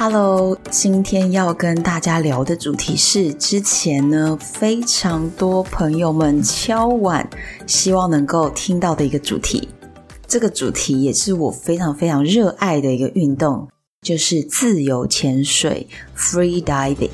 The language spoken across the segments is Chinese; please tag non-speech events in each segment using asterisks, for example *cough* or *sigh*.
Hello，今天要跟大家聊的主题是之前呢非常多朋友们敲碗，希望能够听到的一个主题。这个主题也是我非常非常热爱的一个运动，就是自由潜水 （Free Diving）。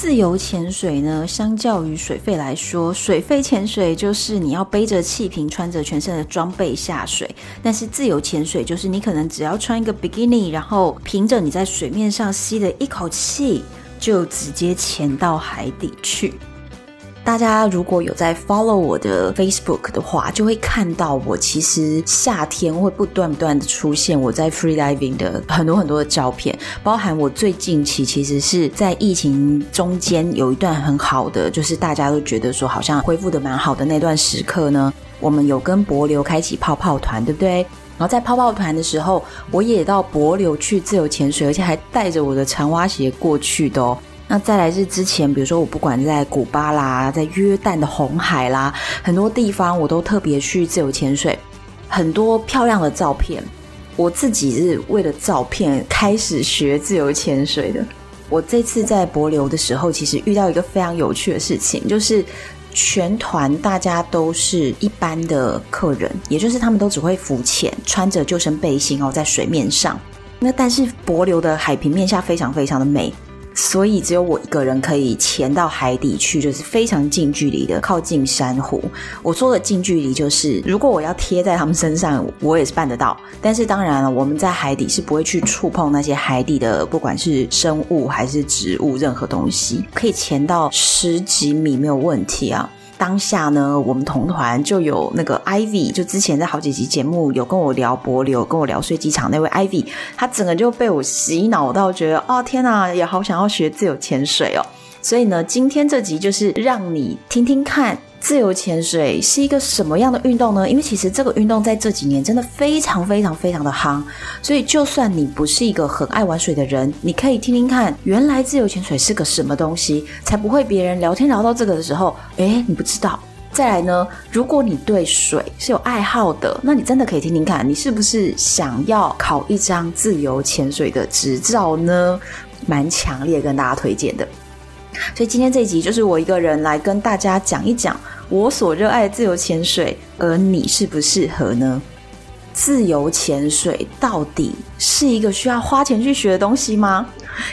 自由潜水呢，相较于水肺来说，水肺潜水就是你要背着气瓶，穿着全身的装备下水。但是自由潜水就是你可能只要穿一个 bikini，，然后凭着你在水面上吸的一口气，就直接潜到海底去。大家如果有在 follow 我的 Facebook 的话，就会看到我其实夏天会不断不断的出现我在 free diving 的很多很多的照片，包含我最近期其实是在疫情中间有一段很好的，就是大家都觉得说好像恢复的蛮好的那段时刻呢，我们有跟帛琉开启泡泡团，对不对？然后在泡泡团的时候，我也到柏流去自由潜水，而且还带着我的长蛙鞋过去的哦。那再来是之前，比如说我不管在古巴啦，在约旦的红海啦，很多地方我都特别去自由潜水，很多漂亮的照片。我自己是为了照片开始学自由潜水的。我这次在博流的时候，其实遇到一个非常有趣的事情，就是全团大家都是一般的客人，也就是他们都只会浮潜，穿着救生背心哦，在水面上。那但是博流的海平面下非常非常的美。所以只有我一个人可以潜到海底去，就是非常近距离的靠近珊瑚。我说的近距离，就是如果我要贴在他们身上，我也是办得到。但是当然了，我们在海底是不会去触碰那些海底的，不管是生物还是植物，任何东西，可以潜到十几米没有问题啊。当下呢，我们同团就有那个 Ivy，就之前在好几集节目有跟我聊柏流，跟我聊睡机场那位 Ivy，他整个就被我洗脑到，觉得哦天哪，也好想要学自由潜水哦。所以呢，今天这集就是让你听听看。自由潜水是一个什么样的运动呢？因为其实这个运动在这几年真的非常非常非常的夯，所以就算你不是一个很爱玩水的人，你可以听听看，原来自由潜水是个什么东西，才不会别人聊天聊到这个的时候，诶，你不知道。再来呢，如果你对水是有爱好的，那你真的可以听听看，你是不是想要考一张自由潜水的执照呢？蛮强烈跟大家推荐的。所以今天这一集就是我一个人来跟大家讲一讲我所热爱的自由潜水，而你适不适合呢？自由潜水到底是一个需要花钱去学的东西吗？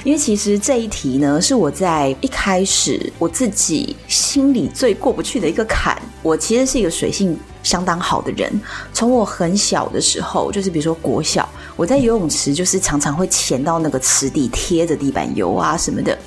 因为其实这一题呢，是我在一开始我自己心里最过不去的一个坎。我其实是一个水性相当好的人，从我很小的时候，就是比如说国小，我在游泳池就是常常会潜到那个池底贴着地板游啊什么的。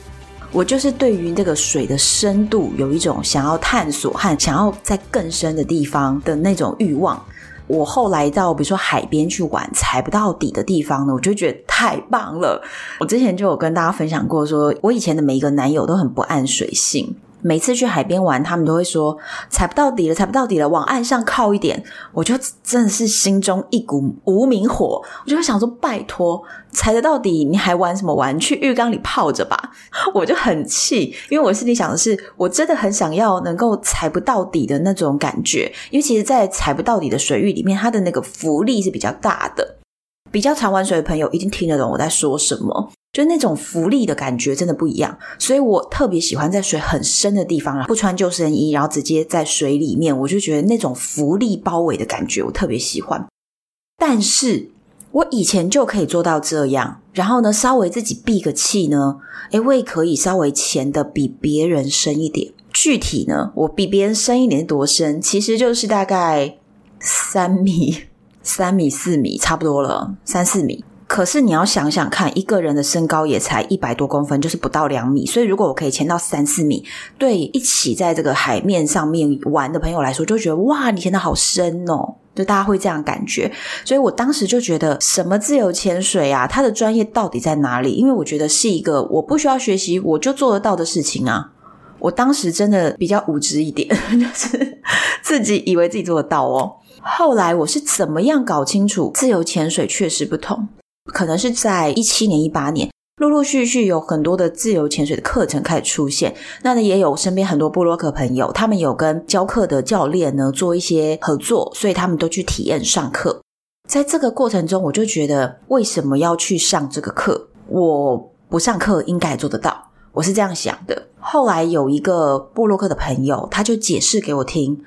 我就是对于这个水的深度有一种想要探索和想要在更深的地方的那种欲望。我后来到比如说海边去玩，踩不到底的地方呢，我就觉得太棒了。我之前就有跟大家分享过说，我以前的每一个男友都很不按水性。每次去海边玩，他们都会说踩不到底了，踩不到底了，往岸上靠一点。我就真的是心中一股无名火，我就会想说：拜托，踩得到底，你还玩什么玩？去浴缸里泡着吧！*laughs* 我就很气，因为我心里想的是，我真的很想要能够踩不到底的那种感觉。因为其实，在踩不到底的水域里面，它的那个浮力是比较大的。比较常玩水的朋友一定听得懂我在说什么。就那种浮力的感觉真的不一样，所以我特别喜欢在水很深的地方，不穿救生衣，然后直接在水里面，我就觉得那种浮力包围的感觉我特别喜欢。但是我以前就可以做到这样，然后呢，稍微自己闭个气呢，诶，我也可以稍微潜的比别人深一点。具体呢，我比别人深一点多深，其实就是大概三米、三米、四米，差不多了，三四米。可是你要想想看，一个人的身高也才一百多公分，就是不到两米。所以如果我可以潜到三四米，对一起在这个海面上面玩的朋友来说，就觉得哇，你潜得好深哦，就大家会这样感觉。所以我当时就觉得，什么自由潜水啊，它的专业到底在哪里？因为我觉得是一个我不需要学习，我就做得到的事情啊。我当时真的比较无知一点，*laughs* 就是自己以为自己做得到哦。后来我是怎么样搞清楚自由潜水确实不同？可能是在一七年、一八年，陆陆续续有很多的自由潜水的课程开始出现。那呢，也有身边很多部落客朋友，他们有跟教课的教练呢做一些合作，所以他们都去体验上课。在这个过程中，我就觉得为什么要去上这个课？我不上课应该做得到，我是这样想的。后来有一个部落客的朋友，他就解释给我听。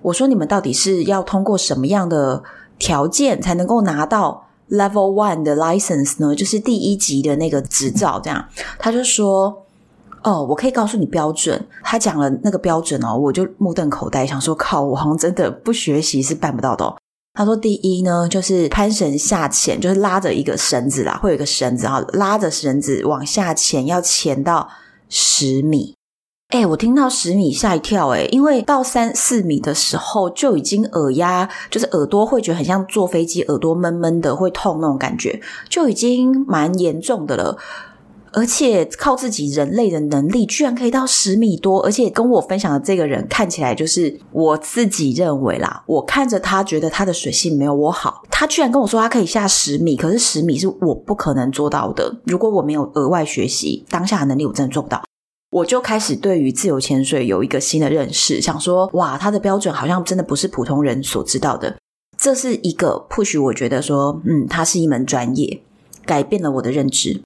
我说：“你们到底是要通过什么样的条件才能够拿到 Level One 的 license 呢？就是第一级的那个执照。”这样，他就说：“哦，我可以告诉你标准。”他讲了那个标准哦，我就目瞪口呆，想说：“靠，我好像真的不学习是办不到的哦。”他说：“第一呢，就是攀绳下潜，就是拉着一个绳子啦，会有一个绳子，然后拉着绳子往下潜，要潜到十米。”哎，我听到十米吓一跳，哎，因为到三四米的时候就已经耳压，就是耳朵会觉得很像坐飞机，耳朵闷闷的会痛那种感觉，就已经蛮严重的了。而且靠自己人类的能力，居然可以到十米多，而且跟我分享的这个人看起来就是我自己认为啦，我看着他觉得他的水性没有我好，他居然跟我说他可以下十米，可是十米是我不可能做到的。如果我没有额外学习，当下的能力我真的做不到。我就开始对于自由潜水有一个新的认识，想说，哇，它的标准好像真的不是普通人所知道的。这是一个 push，我觉得说，嗯，它是一门专业，改变了我的认知。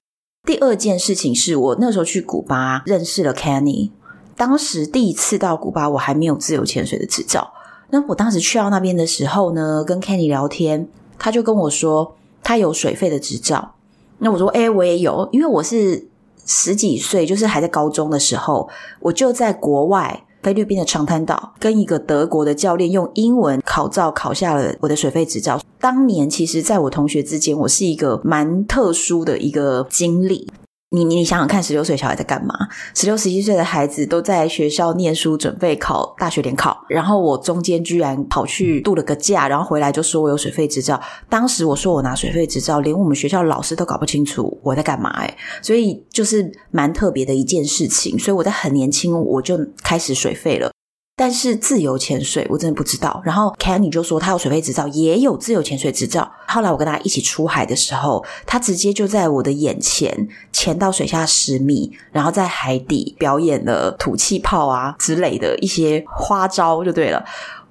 第二件事情是我那时候去古巴认识了 Kenny，当时第一次到古巴，我还没有自由潜水的执照。那我当时去到那边的时候呢，跟 Kenny 聊天，他就跟我说他有水费的执照。那我说，哎，我也有，因为我是。十几岁，就是还在高中的时候，我就在国外菲律宾的长滩岛，跟一个德国的教练用英文考照考下了我的水肺执照。当年，其实在我同学之间，我是一个蛮特殊的一个经历。你你想想看，十六岁小孩在干嘛？十六十七岁的孩子都在学校念书，准备考大学联考。然后我中间居然跑去度了个假，然后回来就说我有水费执照。当时我说我拿水费执照，连我们学校老师都搞不清楚我在干嘛哎，所以就是蛮特别的一件事情。所以我在很年轻我就开始水费了。但是自由潜水我真的不知道。然后 Kenny 就说他有水肺执照，也有自由潜水执照。后来我跟他一起出海的时候，他直接就在我的眼前潜到水下十米，然后在海底表演了吐气泡啊之类的一些花招，就对了。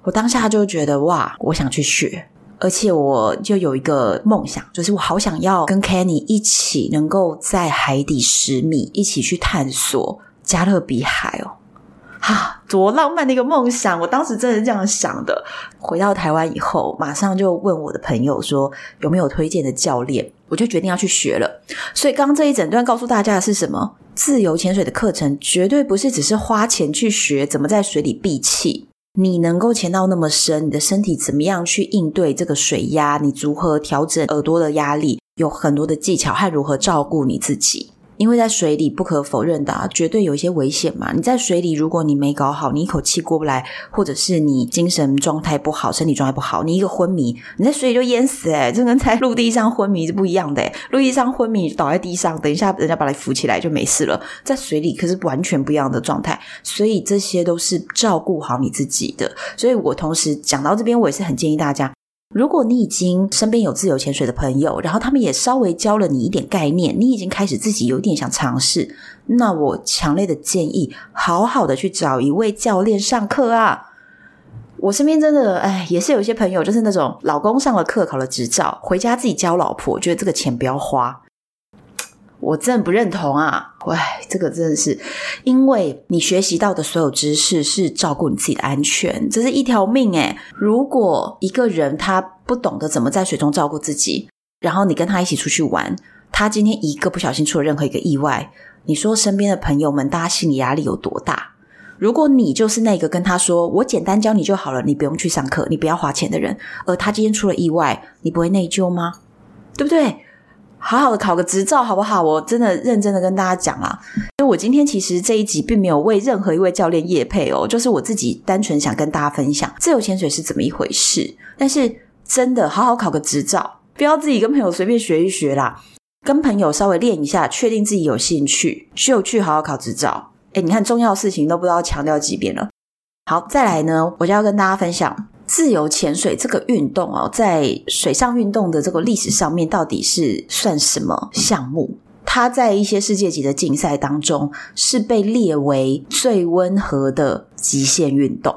我当下就觉得哇，我想去学，而且我就有一个梦想，就是我好想要跟 Kenny 一起能够在海底十米一起去探索加勒比海哦。哈，多浪漫的一个梦想！我当时真的是这样想的。回到台湾以后，马上就问我的朋友说有没有推荐的教练，我就决定要去学了。所以刚刚这一整段告诉大家的是什么？自由潜水的课程绝对不是只是花钱去学怎么在水里闭气，你能够潜到那么深，你的身体怎么样去应对这个水压？你如何调整耳朵的压力？有很多的技巧和如何照顾你自己。因为在水里不可否认的啊，绝对有一些危险嘛。你在水里，如果你没搞好，你一口气过不来，或者是你精神状态不好，身体状态不好，你一个昏迷，你在水里就淹死诶，这跟在陆地上昏迷是不一样的。陆地上昏迷倒在地上，等一下人家把你扶起来就没事了。在水里可是完全不一样的状态，所以这些都是照顾好你自己的。所以我同时讲到这边，我也是很建议大家。如果你已经身边有自由潜水的朋友，然后他们也稍微教了你一点概念，你已经开始自己有点想尝试，那我强烈的建议，好好的去找一位教练上课啊！我身边真的，哎，也是有一些朋友，就是那种老公上了课，考了执照，回家自己教老婆，觉得这个钱不要花。我真的不认同啊！喂，这个真的是，因为你学习到的所有知识是照顾你自己的安全，这是一条命诶。如果一个人他不懂得怎么在水中照顾自己，然后你跟他一起出去玩，他今天一个不小心出了任何一个意外，你说身边的朋友们，大家心理压力有多大？如果你就是那个跟他说“我简单教你就好了，你不用去上课，你不要花钱的人”，而他今天出了意外，你不会内疚吗？对不对？好好的考个执照好不好？我真的认真的跟大家讲啊，因为我今天其实这一集并没有为任何一位教练业配哦，就是我自己单纯想跟大家分享自由潜水是怎么一回事。但是真的好好考个执照，不要自己跟朋友随便学一学啦，跟朋友稍微练一下，确定自己有兴趣，就去好好考执照。哎，你看重要的事情都不知道强调几遍了。好，再来呢，我就要跟大家分享自由潜水这个运动哦，在水上运动的这个历史上面，到底是算什么项目？它在一些世界级的竞赛当中，是被列为最温和的极限运动。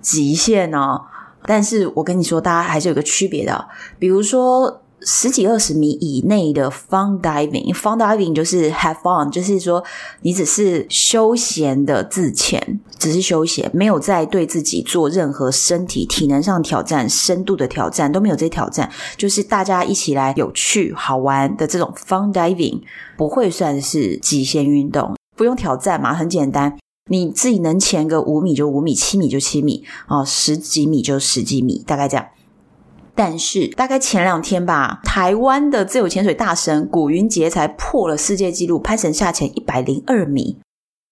极限哦，但是我跟你说，大家还是有个区别的，比如说。十几二十米以内的 fun diving，fun diving 就是 have fun，就是说你只是休闲的自潜，只是休闲，没有在对自己做任何身体体能上挑战、深度的挑战，都没有这些挑战，就是大家一起来有趣好玩的这种 fun diving，不会算是极限运动，不用挑战嘛，很简单，你自己能潜个五米就五米，七米就七米，哦，十几米就十几米，大概这样。但是大概前两天吧，台湾的自由潜水大神古云杰才破了世界纪录，攀绳下潜一百零二米，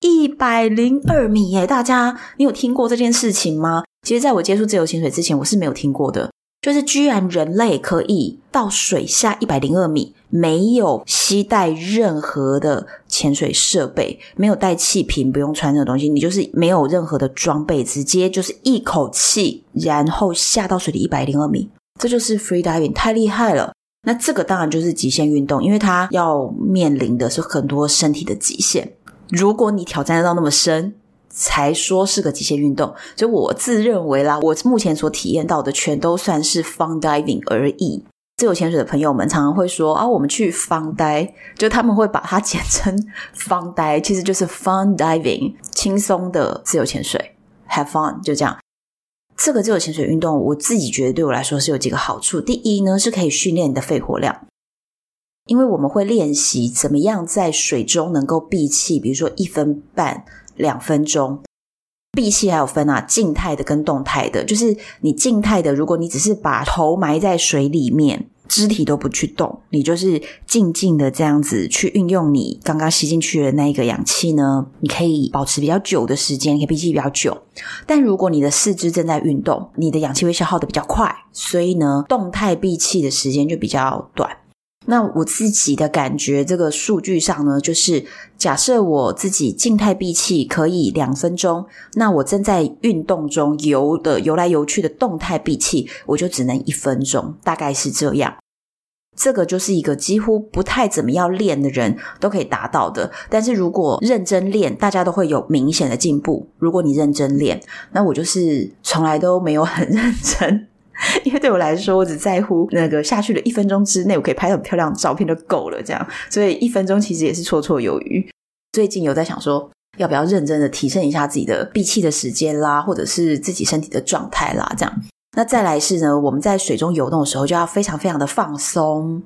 一百零二米耶！大家，你有听过这件事情吗？其实，在我接触自由潜水之前，我是没有听过的。就是居然人类可以到水下一百零二米，没有携带任何的潜水设备，没有带气瓶，不用穿那个东西，你就是没有任何的装备，直接就是一口气，然后下到水里一百零二米。这就是 free diving，太厉害了。那这个当然就是极限运动，因为它要面临的是很多身体的极限。如果你挑战得到那么深，才说是个极限运动。所以我自认为啦，我目前所体验到的全都算是 fun diving 而已。自由潜水的朋友们常常会说啊，我们去 fun d i 就他们会把它简称 *laughs* fun d i 其实就是 fun diving，轻松的自由潜水，have fun，就这样。这个自由潜水运动，我自己觉得对我来说是有几个好处。第一呢，是可以训练你的肺活量，因为我们会练习怎么样在水中能够闭气，比如说一分半、两分钟。闭气还有分啊，静态的跟动态的。就是你静态的，如果你只是把头埋在水里面。肢体都不去动，你就是静静的这样子去运用你刚刚吸进去的那一个氧气呢，你可以保持比较久的时间，可以闭气比较久。但如果你的四肢正在运动，你的氧气会消耗的比较快，所以呢，动态闭气的时间就比较短。那我自己的感觉，这个数据上呢，就是假设我自己静态闭气可以两分钟，那我正在运动中游的游来游去的动态闭气，我就只能一分钟，大概是这样。这个就是一个几乎不太怎么样练的人都可以达到的。但是如果认真练，大家都会有明显的进步。如果你认真练，那我就是从来都没有很认真，*laughs* 因为对我来说，我只在乎那个下去的一分钟之内，我可以拍很漂亮的照片就够了。这样，所以一分钟其实也是绰绰有余。最近有在想说，要不要认真的提升一下自己的闭气的时间啦，或者是自己身体的状态啦，这样。那再来是呢，我们在水中游动的时候就要非常非常的放松。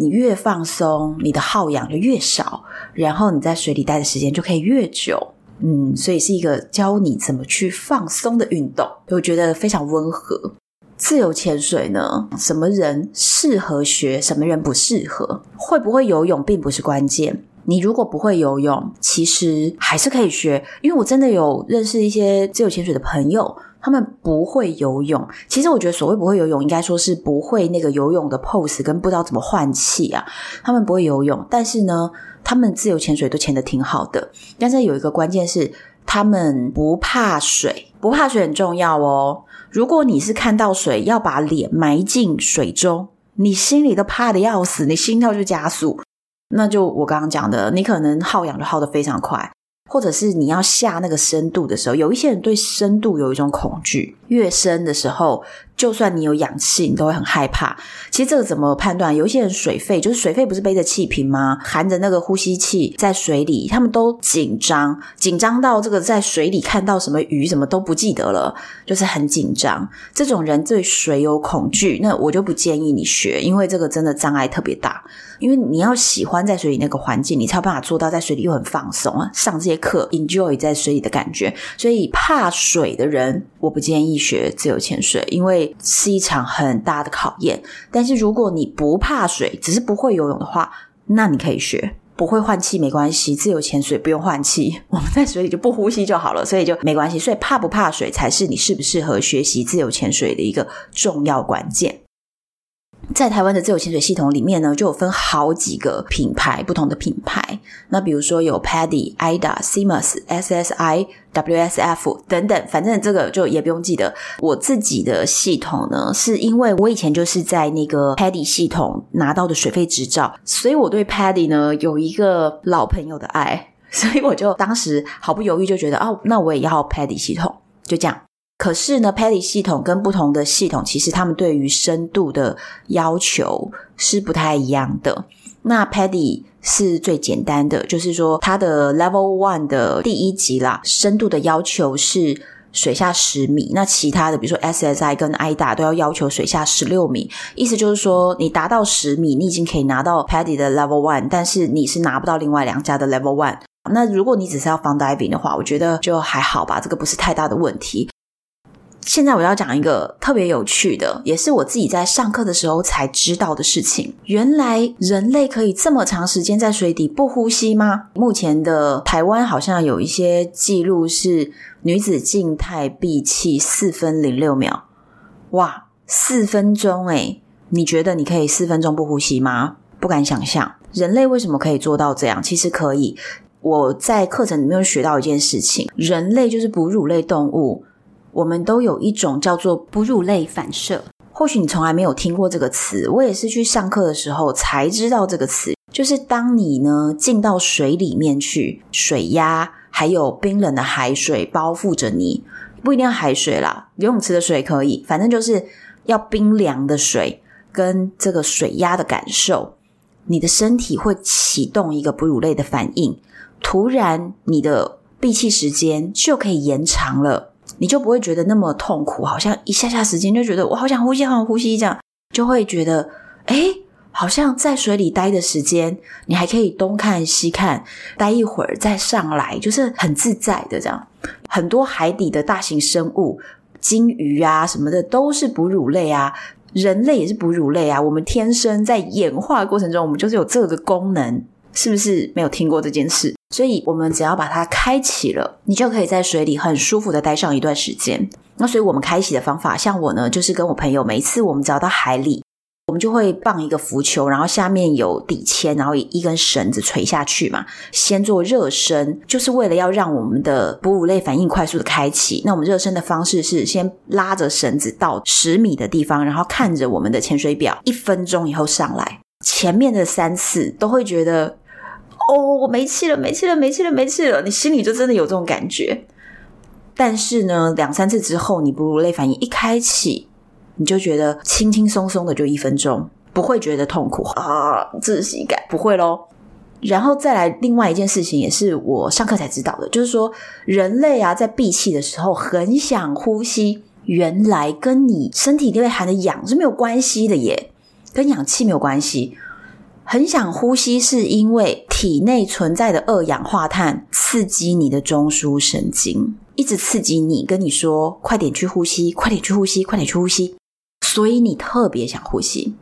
你越放松，你的耗氧就越少，然后你在水里待的时间就可以越久。嗯，所以是一个教你怎么去放松的运动，我觉得非常温和。自由潜水呢，什么人适合学，什么人不适合？会不会游泳并不是关键。你如果不会游泳，其实还是可以学。因为我真的有认识一些自由潜水的朋友。他们不会游泳，其实我觉得所谓不会游泳，应该说是不会那个游泳的 pose 跟不知道怎么换气啊。他们不会游泳，但是呢，他们自由潜水都潜得挺好的。但是有一个关键是，他们不怕水，不怕水很重要哦。如果你是看到水要把脸埋进水中，你心里都怕的要死，你心跳就加速，那就我刚刚讲的，你可能耗氧就耗得非常快。或者是你要下那个深度的时候，有一些人对深度有一种恐惧，越深的时候。就算你有氧气，你都会很害怕。其实这个怎么判断？有一些人水肺，就是水肺不是背着气瓶吗？含着那个呼吸器在水里，他们都紧张，紧张到这个在水里看到什么鱼什么都不记得了，就是很紧张。这种人对水有恐惧，那我就不建议你学，因为这个真的障碍特别大。因为你要喜欢在水里那个环境，你才有办法做到在水里又很放松啊，上这些课，enjoy 在水里的感觉。所以怕水的人，我不建议学自由潜水，因为。是一场很大的考验，但是如果你不怕水，只是不会游泳的话，那你可以学。不会换气没关系，自由潜水不用换气，我们在水里就不呼吸就好了，所以就没关系。所以怕不怕水才是你适不适合学习自由潜水的一个重要关键。在台湾的自由潜水系统里面呢，就有分好几个品牌，不同的品牌。那比如说有 PADI、AIDA、Seamus、SSI、WSF 等等，反正这个就也不用记得。我自己的系统呢，是因为我以前就是在那个 PADI 系统拿到的水费执照，所以我对 PADI 呢有一个老朋友的爱，所以我就当时毫不犹豫就觉得，哦，那我也要 PADI 系统，就这样。可是呢，PADI 系统跟不同的系统，其实他们对于深度的要求是不太一样的。那 PADI 是最简单的，就是说它的 Level One 的第一级啦，深度的要求是水下十米。那其他的，比如说 SSI 跟 IDA 都要要求水下十六米。意思就是说，你达到十米，你已经可以拿到 PADI 的 Level One，但是你是拿不到另外两家的 Level One。那如果你只是要防 Diving 的话，我觉得就还好吧，这个不是太大的问题。现在我要讲一个特别有趣的，也是我自己在上课的时候才知道的事情。原来人类可以这么长时间在水底不呼吸吗？目前的台湾好像有一些记录是女子静态闭气四分零六秒。哇，四分钟诶！你觉得你可以四分钟不呼吸吗？不敢想象。人类为什么可以做到这样？其实可以。我在课程里面学到一件事情，人类就是哺乳类动物。我们都有一种叫做哺乳类反射，或许你从来没有听过这个词，我也是去上课的时候才知道这个词。就是当你呢进到水里面去，水压还有冰冷的海水包覆着你，不一定要海水啦，游泳池的水可以，反正就是要冰凉的水跟这个水压的感受，你的身体会启动一个哺乳类的反应，突然你的闭气时间就可以延长了。你就不会觉得那么痛苦，好像一下下时间就觉得我好想呼吸，好想呼吸这样，就会觉得诶，好像在水里待的时间，你还可以东看西看，待一会儿再上来，就是很自在的这样。很多海底的大型生物，鲸鱼啊什么的，都是哺乳类啊，人类也是哺乳类啊。我们天生在演化过程中，我们就是有这个功能。是不是没有听过这件事？所以我们只要把它开启了，你就可以在水里很舒服的待上一段时间。那所以我们开启的方法，像我呢，就是跟我朋友，每一次我们只要到海里，我们就会放一个浮球，然后下面有底铅，然后一根绳子垂下去嘛，先做热身，就是为了要让我们的哺乳类反应快速的开启。那我们热身的方式是先拉着绳子到十米的地方，然后看着我们的潜水表，一分钟以后上来。前面的三次都会觉得。哦，我没气了，没气了，没气了，没气了！你心里就真的有这种感觉。但是呢，两三次之后，你哺乳类反应一开启，你就觉得轻轻松松的就一分钟，不会觉得痛苦啊，窒息感不会咯。然后再来另外一件事情，也是我上课才知道的，就是说人类啊，在闭气的时候很想呼吸，原来跟你身体里面含的氧是没有关系的耶，跟氧气没有关系。很想呼吸，是因为体内存在的二氧化碳刺激你的中枢神经，一直刺激你，跟你说快点去呼吸，快点去呼吸，快点去呼吸，所以你特别想呼吸。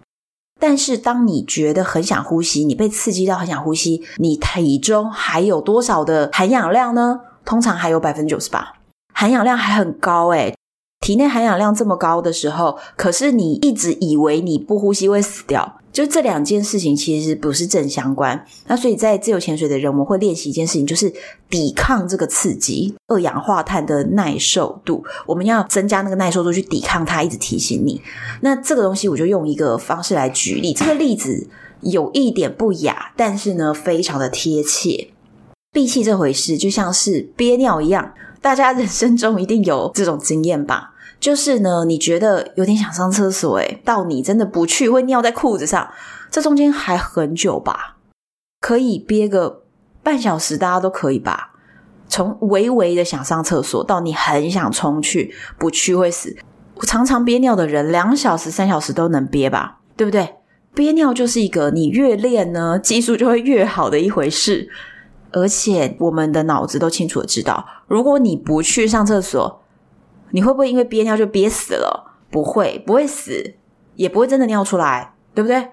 但是当你觉得很想呼吸，你被刺激到很想呼吸，你体中还有多少的含氧量呢？通常还有百分之九十八，含氧量还很高诶。体内含氧量这么高的时候，可是你一直以为你不呼吸会死掉。就这两件事情其实不是正相关，那所以在自由潜水的人，我们会练习一件事情，就是抵抗这个刺激，二氧化碳的耐受度，我们要增加那个耐受度去抵抗它，一直提醒你。那这个东西我就用一个方式来举例，这个例子有一点不雅，但是呢非常的贴切。闭气这回事就像是憋尿一样，大家人生中一定有这种经验吧。就是呢，你觉得有点想上厕所，诶，到你真的不去，会尿在裤子上，这中间还很久吧？可以憋个半小时，大家都可以吧？从微微的想上厕所到你很想冲去，不去会死。我常常憋尿的人，两小时、三小时都能憋吧？对不对？憋尿就是一个你越练呢，技术就会越好的一回事。而且我们的脑子都清楚的知道，如果你不去上厕所，你会不会因为憋尿就憋死了？不会，不会死，也不会真的尿出来，对不对？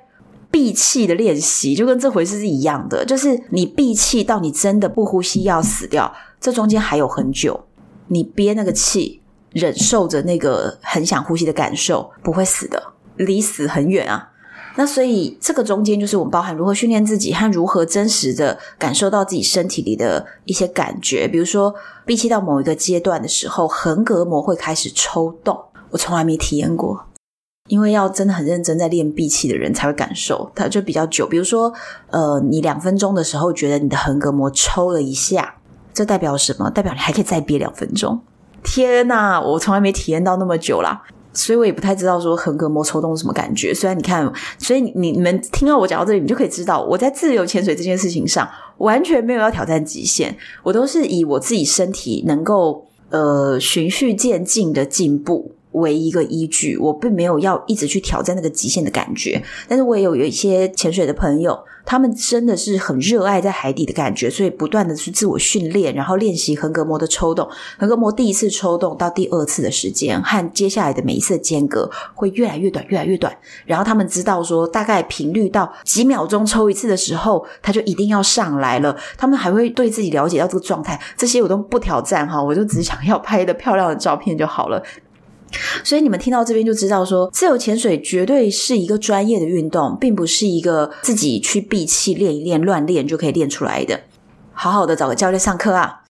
闭气的练习就跟这回事是一样的，就是你闭气到你真的不呼吸要死掉，这中间还有很久。你憋那个气，忍受着那个很想呼吸的感受，不会死的，离死很远啊。那所以这个中间就是我们包含如何训练自己和如何真实的感受到自己身体里的一些感觉。比如说，闭气到某一个阶段的时候，横膈膜会开始抽动，我从来没体验过，因为要真的很认真在练闭气的人才会感受，它就比较久。比如说，呃，你两分钟的时候觉得你的横膈膜抽了一下，这代表什么？代表你还可以再憋两分钟。天哪，我从来没体验到那么久啦。所以我也不太知道说横膈膜抽动什么感觉。虽然你看，所以你你们听到我讲到这里，你就可以知道我在自由潜水这件事情上完全没有要挑战极限，我都是以我自己身体能够呃循序渐进的进步为一个依据，我并没有要一直去挑战那个极限的感觉。但是我也有有一些潜水的朋友。他们真的是很热爱在海底的感觉，所以不断的去自我训练，然后练习横膈膜的抽动。横膈膜第一次抽动到第二次的时间，和接下来的每一次间隔会越来越短，越来越短。然后他们知道说，大概频率到几秒钟抽一次的时候，他就一定要上来了。他们还会对自己了解到这个状态，这些我都不挑战哈，我就只想要拍的漂亮的照片就好了。所以你们听到这边就知道说，自由潜水绝对是一个专业的运动，并不是一个自己去闭气练一练、乱练就可以练出来的。好好的找个教练上课啊！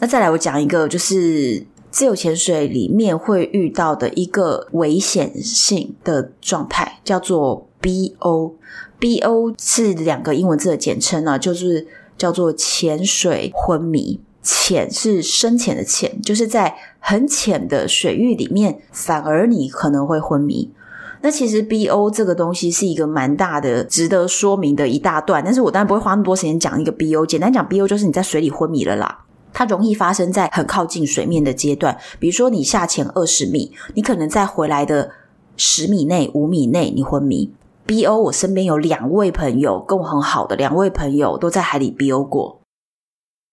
那再来我讲一个，就是自由潜水里面会遇到的一个危险性的状态，叫做 BO。BO 是两个英文字的简称呢，就是叫做潜水昏迷。浅是深浅的浅，就是在很浅的水域里面，反而你可能会昏迷。那其实 BO 这个东西是一个蛮大的、值得说明的一大段，但是我当然不会花那么多时间讲一个 BO。简单讲，BO 就是你在水里昏迷了啦。它容易发生在很靠近水面的阶段，比如说你下潜二十米，你可能在回来的十米内、五米内你昏迷。BO，我身边有两位朋友跟我很好的两位朋友都在海里 BO 过。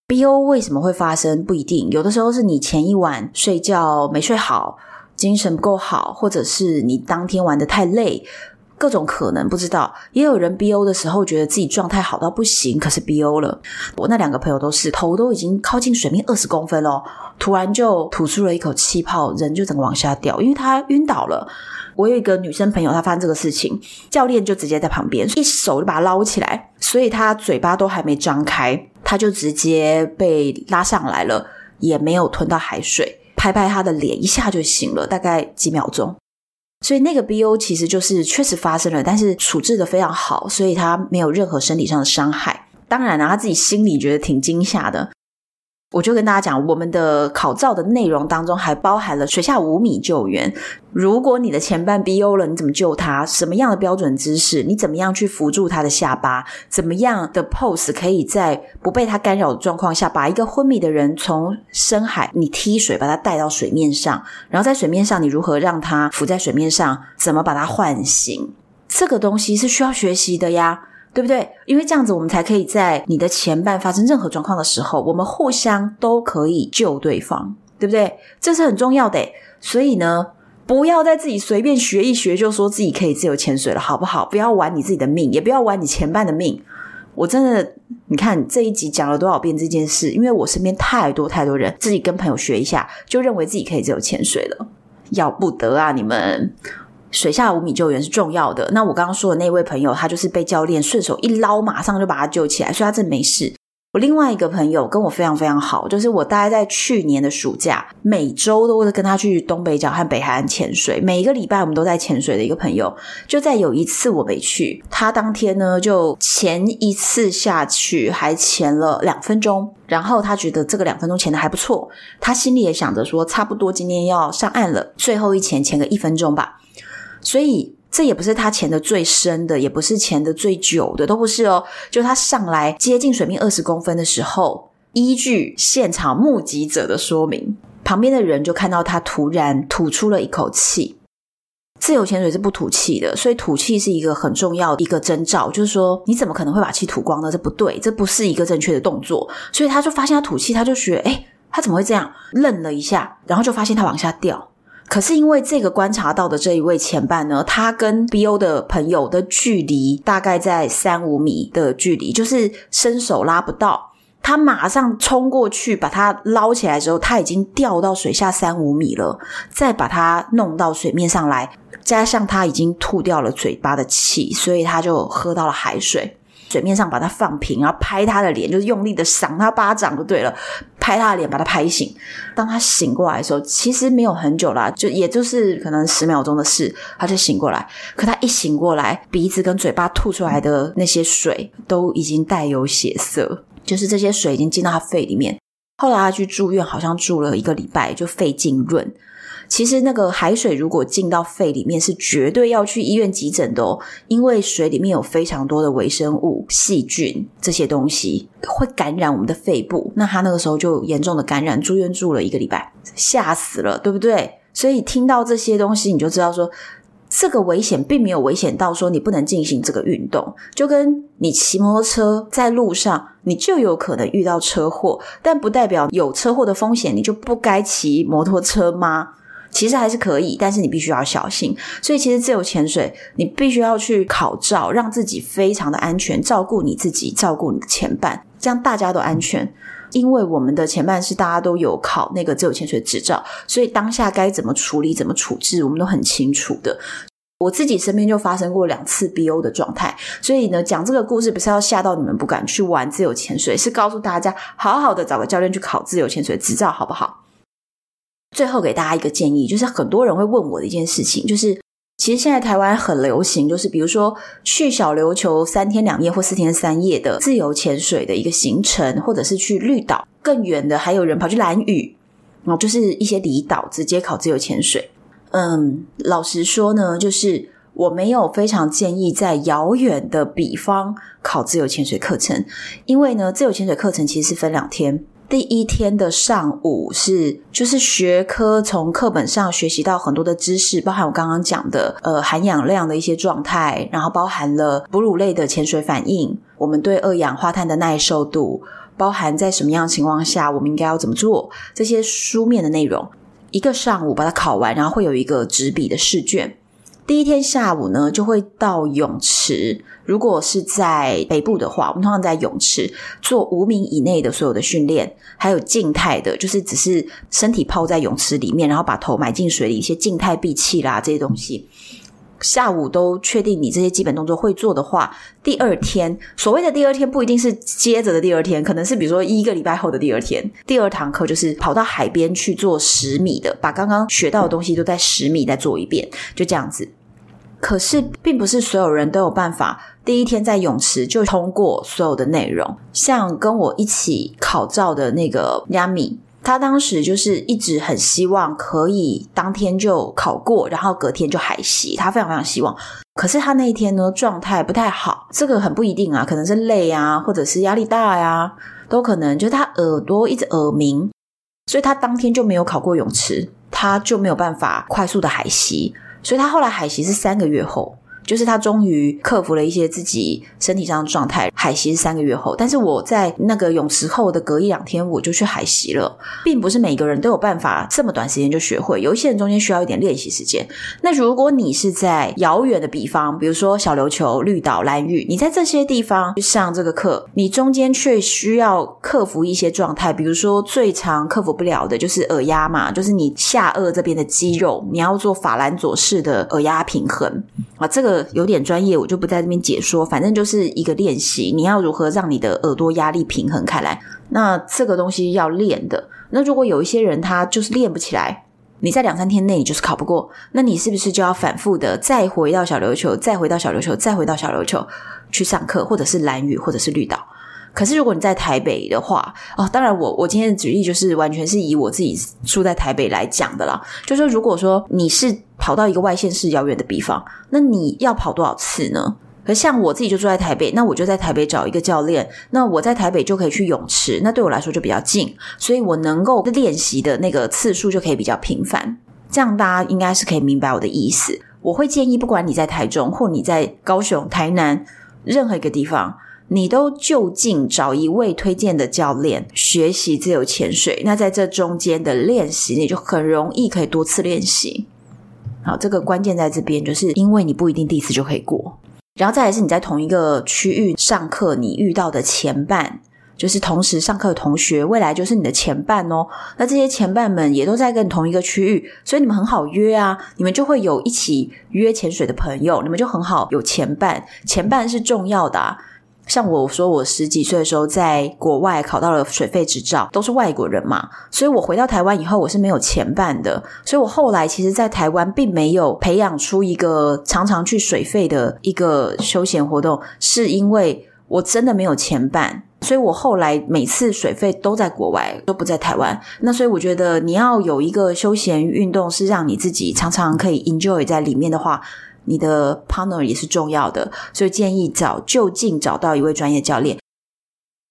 BO 为什么会发生？不一定，有的时候是你前一晚睡觉没睡好，精神不够好，或者是你当天玩的太累，各种可能不知道。也有人 BO 的时候觉得自己状态好到不行，可是 BO 了。我那两个朋友都是头都已经靠近水面二十公分咯，突然就吐出了一口气泡，人就整个往下掉，因为他晕倒了。我有一个女生朋友，她发生这个事情，教练就直接在旁边一手就把她捞起来，所以他嘴巴都还没张开，他就直接被拉上来了，也没有吞到海水，拍拍他的脸，一下就醒了，大概几秒钟。所以那个 BO 其实就是确实发生了，但是处置的非常好，所以他没有任何身体上的伤害。当然了，他自己心里觉得挺惊吓的。我就跟大家讲，我们的考照的内容当中还包含了水下五米救援。如果你的前半 BO 了，你怎么救他？什么样的标准姿势？你怎么样去扶住他的下巴？怎么样的 pose 可以在不被他干扰的状况下，把一个昏迷的人从深海你踢水把他带到水面上？然后在水面上你如何让他浮在水面上？怎么把他唤醒？这个东西是需要学习的呀。对不对？因为这样子，我们才可以在你的前半发生任何状况的时候，我们互相都可以救对方，对不对？这是很重要的。所以呢，不要再自己随便学一学就说自己可以自由潜水了，好不好？不要玩你自己的命，也不要玩你前半的命。我真的，你看这一集讲了多少遍这件事？因为我身边太多太多人自己跟朋友学一下，就认为自己可以自由潜水了，要不得啊，你们！水下五米救援是重要的。那我刚刚说的那位朋友，他就是被教练顺手一捞，马上就把他救起来，所以他真没事。我另外一个朋友跟我非常非常好，就是我大概在去年的暑假，每周都会跟他去东北角和北海岸潜水，每一个礼拜我们都在潜水的一个朋友。就在有一次我没去，他当天呢就潜一次下去，还潜了两分钟，然后他觉得这个两分钟潜得还不错，他心里也想着说，差不多今天要上岸了，最后一潜潜个一分钟吧。所以这也不是他潜的最深的，也不是潜的最久的，都不是哦。就他上来接近水面二十公分的时候，依据现场目击者的说明，旁边的人就看到他突然吐出了一口气。自由潜水是不吐气的，所以吐气是一个很重要的一个征兆，就是说你怎么可能会把气吐光呢？这不对，这不是一个正确的动作。所以他就发现他吐气，他就觉得，诶，他怎么会这样？愣了一下，然后就发现他往下掉。可是因为这个观察到的这一位前半呢，他跟 BO 的朋友的距离大概在三五米的距离，就是伸手拉不到。他马上冲过去把他捞起来之后，他已经掉到水下三五米了。再把他弄到水面上来，加上他已经吐掉了嘴巴的气，所以他就喝到了海水。水面上把它放平，然后拍他的脸，就是用力的赏他巴掌就对了，拍他的脸把他拍醒。当他醒过来的时候，其实没有很久啦，就也就是可能十秒钟的事，他就醒过来。可他一醒过来，鼻子跟嘴巴吐出来的那些水都已经带有血色，就是这些水已经进到他肺里面。后来他去住院，好像住了一个礼拜，就肺浸润。其实那个海水如果进到肺里面，是绝对要去医院急诊的哦，因为水里面有非常多的微生物、细菌这些东西会感染我们的肺部。那他那个时候就严重的感染，住院住了一个礼拜，吓死了，对不对？所以听到这些东西，你就知道说，这个危险并没有危险到说你不能进行这个运动，就跟你骑摩托车在路上，你就有可能遇到车祸，但不代表有车祸的风险，你就不该骑摩托车吗？其实还是可以，但是你必须要小心。所以，其实自由潜水，你必须要去考照，让自己非常的安全，照顾你自己，照顾你的前伴，这样大家都安全。因为我们的前半是大家都有考那个自由潜水执照，所以当下该怎么处理、怎么处置，我们都很清楚的。我自己身边就发生过两次 BO 的状态，所以呢，讲这个故事不是要吓到你们不敢去玩自由潜水，是告诉大家好好的找个教练去考自由潜水执照，好不好？最后给大家一个建议，就是很多人会问我的一件事情，就是其实现在台湾很流行，就是比如说去小琉球三天两夜或四天三夜的自由潜水的一个行程，或者是去绿岛更远的，还有人跑去兰屿，然后就是一些离岛直接考自由潜水。嗯，老实说呢，就是我没有非常建议在遥远的彼方考自由潜水课程，因为呢，自由潜水课程其实是分两天。第一天的上午是就是学科，从课本上学习到很多的知识，包含我刚刚讲的呃含氧量的一些状态，然后包含了哺乳类的潜水反应，我们对二氧化碳的耐受度，包含在什么样情况下我们应该要怎么做，这些书面的内容，一个上午把它考完，然后会有一个纸笔的试卷。第一天下午呢，就会到泳池。如果是在北部的话，我们通常在泳池做五米以内的所有的训练，还有静态的，就是只是身体泡在泳池里面，然后把头埋进水里，一些静态闭气啦这些东西。下午都确定你这些基本动作会做的话，第二天所谓的第二天不一定是接着的第二天，可能是比如说一个礼拜后的第二天。第二堂课就是跑到海边去做十米的，把刚刚学到的东西都在十米再做一遍，就这样子。可是，并不是所有人都有办法第一天在泳池就通过所有的内容。像跟我一起考照的那个 Yami，他当时就是一直很希望可以当天就考过，然后隔天就海习。他非常非常希望。可是他那一天呢，状态不太好，这个很不一定啊，可能是累啊，或者是压力大呀，都可能。就是他耳朵一直耳鸣，所以他当天就没有考过泳池，他就没有办法快速的海习。所以他后来海习是三个月后。就是他终于克服了一些自己身体上的状态，海习是三个月后。但是我在那个泳池后的隔一两天，我就去海习了，并不是每个人都有办法这么短时间就学会，有一些人中间需要一点练习时间。那如果你是在遥远的地方，比如说小琉球、绿岛、兰屿，你在这些地方去上这个课，你中间却需要克服一些状态，比如说最常克服不了的就是耳压嘛，就是你下颚这边的肌肉，你要做法兰佐式的耳压平衡啊，这个。有点专业，我就不在这边解说。反正就是一个练习，你要如何让你的耳朵压力平衡开来？那这个东西要练的。那如果有一些人他就是练不起来，你在两三天内你就是考不过，那你是不是就要反复的再回到小琉球，再回到小琉球，再回到小琉球去上课，或者是蓝屿，或者是绿岛？可是如果你在台北的话，哦，当然我我今天的举例就是完全是以我自己住在台北来讲的啦。就是说如果说你是跑到一个外县市遥远的地方，那你要跑多少次呢？可像我自己就住在台北，那我就在台北找一个教练，那我在台北就可以去泳池，那对我来说就比较近，所以我能够练习的那个次数就可以比较频繁。这样大家应该是可以明白我的意思。我会建议，不管你在台中或你在高雄、台南任何一个地方。你都就近找一位推荐的教练学习自由潜水，那在这中间的练习，你就很容易可以多次练习。好，这个关键在这边，就是因为你不一定第一次就可以过。然后再来是你在同一个区域上课，你遇到的前伴，就是同时上课的同学，未来就是你的前伴哦。那这些前伴们也都在跟你同一个区域，所以你们很好约啊，你们就会有一起约潜水的朋友，你们就很好有前伴。前伴是重要的。像我说，我十几岁的时候在国外考到了水肺执照，都是外国人嘛，所以我回到台湾以后，我是没有前办的。所以我后来其实，在台湾并没有培养出一个常常去水肺的一个休闲活动，是因为我真的没有前办。所以我后来每次水肺都在国外，都不在台湾。那所以我觉得你要有一个休闲运动，是让你自己常常可以 enjoy 在里面的话。你的 partner 也是重要的，所以建议找就近找到一位专业教练。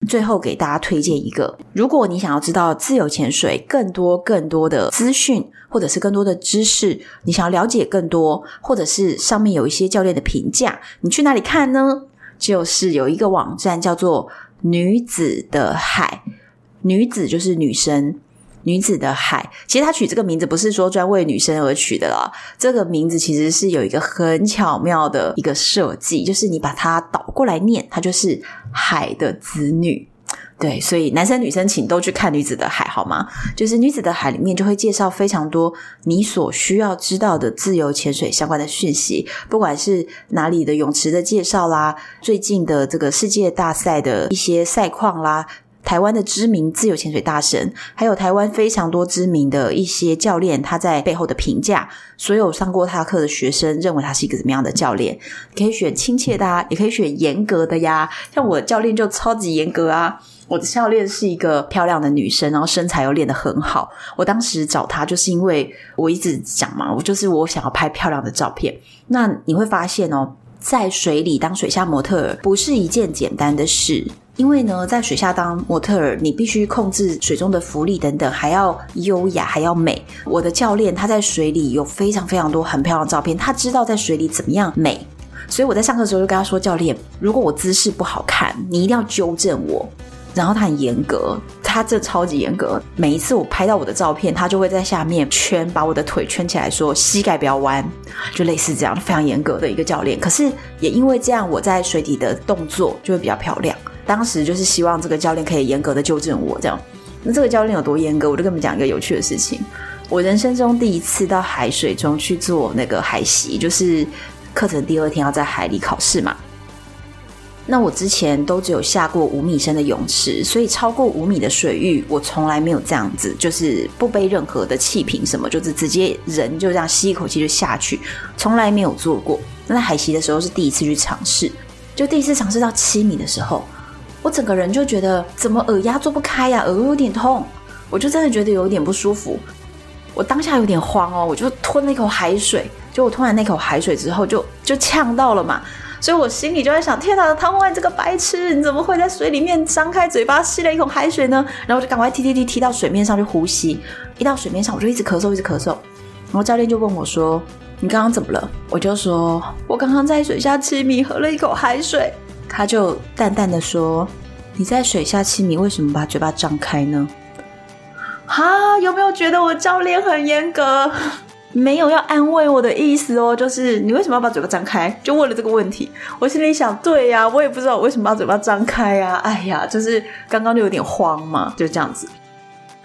最后给大家推荐一个，如果你想要知道自由潜水更多更多的资讯，或者是更多的知识，你想要了解更多，或者是上面有一些教练的评价，你去哪里看呢？就是有一个网站叫做女子的海，女子就是女生。女子的海，其实他取这个名字不是说专为女生而取的啦。这个名字其实是有一个很巧妙的一个设计，就是你把它倒过来念，它就是海的子女。对，所以男生女生请都去看女子的海好吗？就是女子的海里面就会介绍非常多你所需要知道的自由潜水相关的讯息，不管是哪里的泳池的介绍啦，最近的这个世界大赛的一些赛况啦。台湾的知名自由潜水大神，还有台湾非常多知名的一些教练，他在背后的评价，所有上过他课的学生认为他是一个怎么样的教练？可以选亲切的啊，也可以选严格的呀。像我教练就超级严格啊，我的教练是一个漂亮的女生，然后身材又练得很好。我当时找他就是因为我一直讲嘛，我就是我想要拍漂亮的照片。那你会发现哦，在水里当水下模特不是一件简单的事。因为呢，在水下当模特儿，你必须控制水中的浮力等等，还要优雅，还要美。我的教练他在水里有非常非常多很漂亮的照片，他知道在水里怎么样美。所以我在上课的时候就跟他说：“教练，如果我姿势不好看，你一定要纠正我。”然后他很严格，他这超级严格。每一次我拍到我的照片，他就会在下面圈，把我的腿圈起来，说膝盖不要弯，就类似这样，非常严格的一个教练。可是也因为这样，我在水底的动作就会比较漂亮。当时就是希望这个教练可以严格的纠正我，这样。那这个教练有多严格？我就跟你们讲一个有趣的事情。我人生中第一次到海水中去做那个海习，就是课程第二天要在海里考试嘛。那我之前都只有下过五米深的泳池，所以超过五米的水域，我从来没有这样子，就是不背任何的气瓶什么，就是直接人就这样吸一口气就下去，从来没有做过。那海习的时候是第一次去尝试，就第一次尝试到七米的时候。我整个人就觉得怎么耳压做不开呀，耳朵有点痛，我就真的觉得有点不舒服。我当下有点慌哦，我就吞了一口海水，就我吞完那口海水之后就，就呛到了嘛，所以我心里就在想：天哪，汤万这个白痴，你怎么会在水里面张开嘴巴吸了一口海水呢？然后我就赶快踢踢踢踢到水面上去呼吸，一到水面上我就一直咳嗽，一直咳嗽。然后教练就问我说：“你刚刚怎么了？”我就说：“我刚刚在水下七米喝了一口海水。”他就淡淡的说：“你在水下七米，为什么把嘴巴张开呢？”哈，有没有觉得我教练很严格？*laughs* 没有要安慰我的意思哦，就是你为什么要把嘴巴张开？就问了这个问题。我心里想，对呀，我也不知道我为什么把嘴巴张开呀。哎呀，就是刚刚就有点慌嘛，就这样子。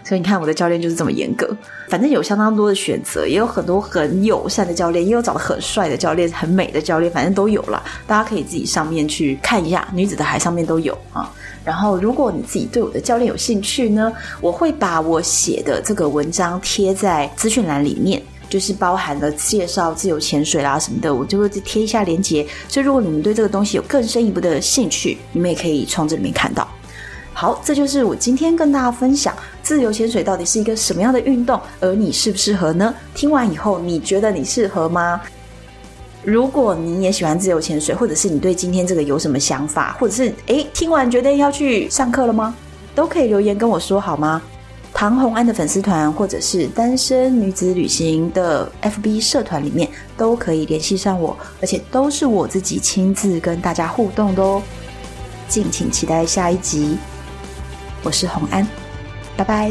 所以你看，我的教练就是这么严格。反正有相当多的选择，也有很多很友善的教练，也有长得很帅的教练，很美的教练，反正都有啦。大家可以自己上面去看一下，女子的海上面都有啊。然后，如果你自己对我的教练有兴趣呢，我会把我写的这个文章贴在资讯栏里面，就是包含了介绍自由潜水啦什么的，我就会贴一下链接。所以，如果你们对这个东西有更深一步的兴趣，你们也可以从这里面看到。好，这就是我今天跟大家分享自由潜水到底是一个什么样的运动，而你适不适合呢？听完以后，你觉得你适合吗？如果你也喜欢自由潜水，或者是你对今天这个有什么想法，或者是诶，听完决定要去上课了吗？都可以留言跟我说好吗？唐红安的粉丝团，或者是单身女子旅行的 FB 社团里面，都可以联系上我，而且都是我自己亲自跟大家互动的哦。敬请期待下一集。我是红安，拜拜。